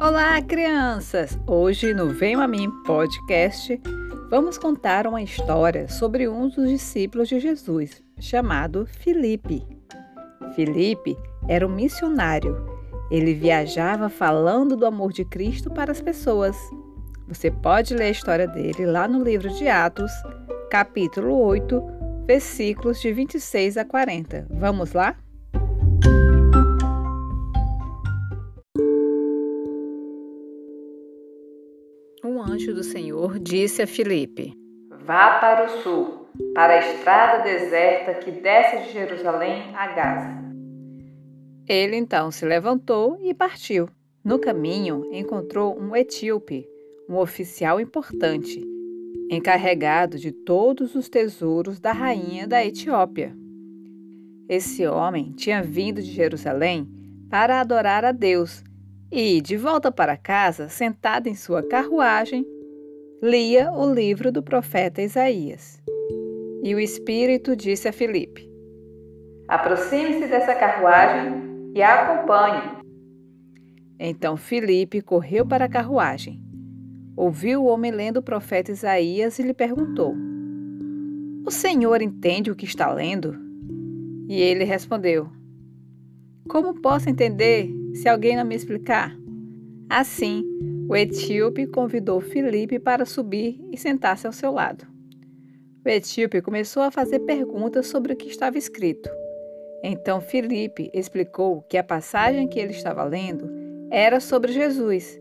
Olá, crianças! Hoje no Venho a Mim podcast vamos contar uma história sobre um dos discípulos de Jesus, chamado Filipe. Filipe era um missionário. Ele viajava falando do amor de Cristo para as pessoas. Você pode ler a história dele lá no livro de Atos, capítulo 8, versículos de 26 a 40. Vamos lá? Anjo do Senhor disse a Filipe: Vá para o sul, para a estrada deserta que desce de Jerusalém a Gaza. Ele então se levantou e partiu. No caminho, encontrou um etíope, um oficial importante, encarregado de todos os tesouros da rainha da Etiópia. Esse homem tinha vindo de Jerusalém para adorar a Deus e, de volta para casa, sentado em sua carruagem, lia o livro do profeta Isaías. E o Espírito disse a Filipe: Aproxime-se dessa carruagem e a acompanhe. Então Filipe correu para a carruagem. Ouviu o homem lendo o profeta Isaías e lhe perguntou: O senhor entende o que está lendo? E ele respondeu: Como posso entender se alguém não me explicar? Assim, o etíope convidou Filipe para subir e sentar-se ao seu lado. O etíope começou a fazer perguntas sobre o que estava escrito. Então Filipe explicou que a passagem que ele estava lendo era sobre Jesus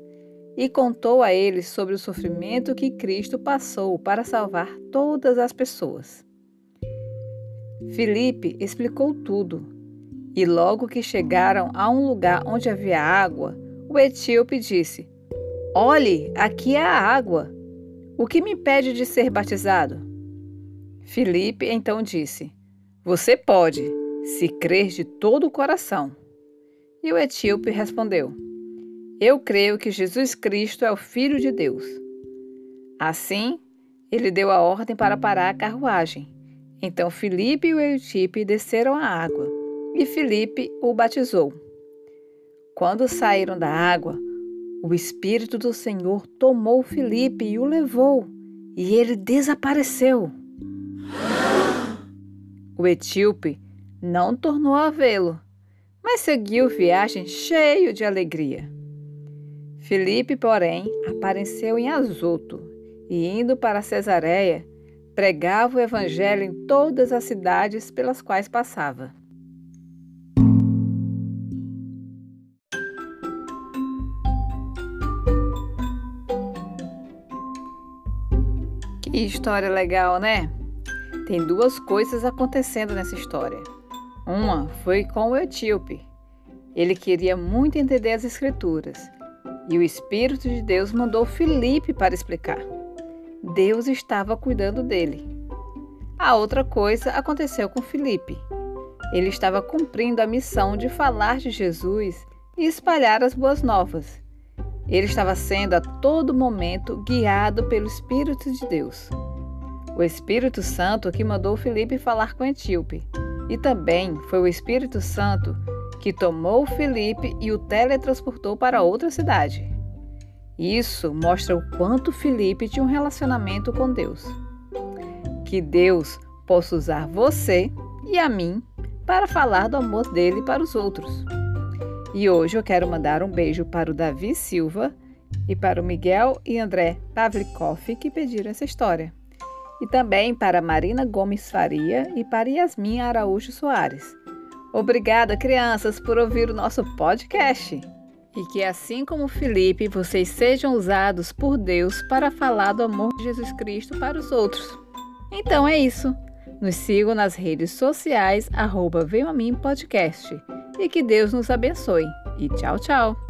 e contou a ele sobre o sofrimento que Cristo passou para salvar todas as pessoas. Filipe explicou tudo e logo que chegaram a um lugar onde havia água, o etíope disse: Olhe, aqui é a água. O que me impede de ser batizado? Filipe então disse: Você pode, se crer de todo o coração. E o etíope respondeu: Eu creio que Jesus Cristo é o Filho de Deus. Assim, ele deu a ordem para parar a carruagem. Então Filipe e o etíope desceram a água e Filipe o batizou. Quando saíram da água, o Espírito do Senhor tomou Filipe e o levou, e ele desapareceu. O etíope não tornou a vê-lo, mas seguiu viagem cheio de alegria. Filipe, porém, apareceu em Azoto e, indo para Cesareia, pregava o evangelho em todas as cidades pelas quais passava. Que história legal, né? Tem duas coisas acontecendo nessa história. Uma foi com o etíope. Ele queria muito entender as escrituras e o Espírito de Deus mandou Filipe para explicar. Deus estava cuidando dele. A outra coisa aconteceu com Filipe. Ele estava cumprindo a missão de falar de Jesus e espalhar as boas novas. Ele estava sendo a todo momento guiado pelo Espírito de Deus. O Espírito Santo que mandou Felipe falar com Etíope. E também foi o Espírito Santo que tomou Felipe e o teletransportou para outra cidade. Isso mostra o quanto Felipe tinha um relacionamento com Deus. Que Deus possa usar você e a mim para falar do amor dele para os outros. E hoje eu quero mandar um beijo para o Davi Silva e para o Miguel e André Pavlikoff que pediram essa história. E também para Marina Gomes Faria e para Yasmin Araújo Soares. Obrigada, crianças, por ouvir o nosso podcast. E que assim como Felipe, vocês sejam usados por Deus para falar do amor de Jesus Cristo para os outros. Então é isso. Nos sigam nas redes sociais, arroba Venho a Mim Podcast e que Deus nos abençoe. E tchau, tchau!